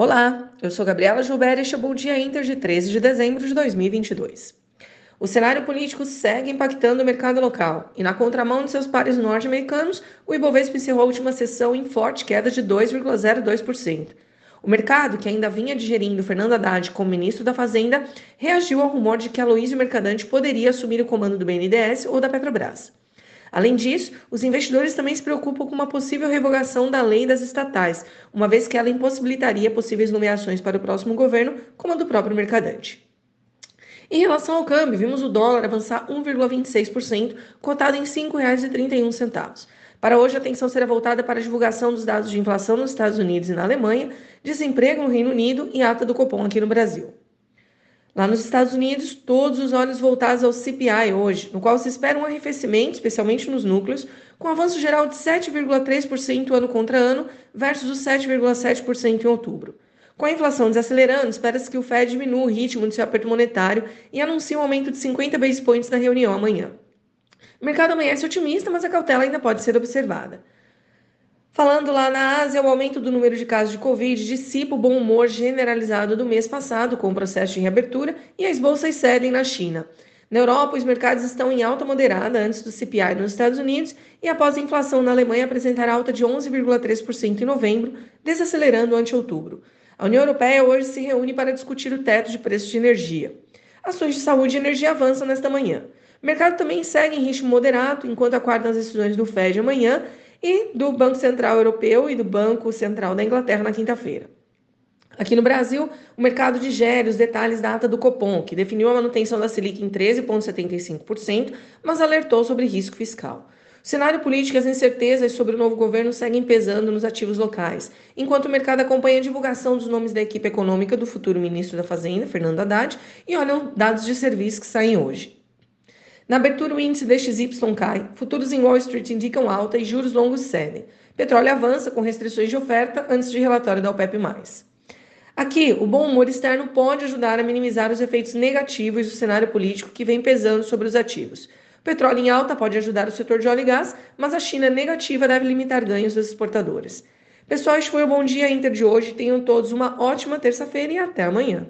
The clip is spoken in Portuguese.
Olá, eu sou Gabriela Gilberto e este é o Bom Dia Inter de 13 de dezembro de 2022. O cenário político segue impactando o mercado local e, na contramão de seus pares norte-americanos, o Ibovespa encerrou a última sessão em forte queda de 2,02%. O mercado, que ainda vinha digerindo Fernando Haddad como ministro da Fazenda, reagiu ao rumor de que Aloysio Mercadante poderia assumir o comando do BNDES ou da Petrobras. Além disso, os investidores também se preocupam com uma possível revogação da lei das estatais, uma vez que ela impossibilitaria possíveis nomeações para o próximo governo, como a do próprio mercadante. Em relação ao câmbio, vimos o dólar avançar 1,26%, cotado em R$ 5,31. Para hoje, a atenção será voltada para a divulgação dos dados de inflação nos Estados Unidos e na Alemanha, desemprego no Reino Unido e ata do Copom aqui no Brasil. Lá nos Estados Unidos, todos os olhos voltados ao CPI hoje, no qual se espera um arrefecimento, especialmente nos núcleos, com avanço geral de 7,3% ano contra ano versus os 7,7% em outubro. Com a inflação desacelerando, espera-se que o Fed diminua o ritmo de seu aperto monetário e anuncie um aumento de 50 base points na reunião amanhã. O mercado amanhece otimista, mas a cautela ainda pode ser observada. Falando lá na Ásia, o aumento do número de casos de Covid dissipa o bom humor generalizado do mês passado com o processo de reabertura e as bolsas cedem na China. Na Europa, os mercados estão em alta moderada antes do CPI nos Estados Unidos e após a inflação na Alemanha apresentar alta de 11,3% em novembro, desacelerando ante outubro. A União Europeia hoje se reúne para discutir o teto de preços de energia. Ações de saúde e energia avançam nesta manhã. O mercado também segue em ritmo moderado enquanto aguarda as decisões do Fed amanhã e do Banco Central Europeu e do Banco Central da Inglaterra na quinta-feira. Aqui no Brasil, o mercado digere os detalhes da ata do Copom, que definiu a manutenção da Selic em 13,75%, mas alertou sobre risco fiscal. O cenário político e as incertezas sobre o novo governo seguem pesando nos ativos locais, enquanto o mercado acompanha a divulgação dos nomes da equipe econômica do futuro ministro da Fazenda, Fernando Haddad, e olham dados de serviço que saem hoje. Na abertura, o índice DXY cai, futuros em Wall Street indicam alta e juros longos cedem. Petróleo avança com restrições de oferta antes de relatório da OPEP+. Aqui, o bom humor externo pode ajudar a minimizar os efeitos negativos do cenário político que vem pesando sobre os ativos. Petróleo em alta pode ajudar o setor de óleo e gás, mas a China negativa deve limitar ganhos das exportadoras. Pessoal, este foi o Bom Dia Inter de hoje. Tenham todos uma ótima terça-feira e até amanhã.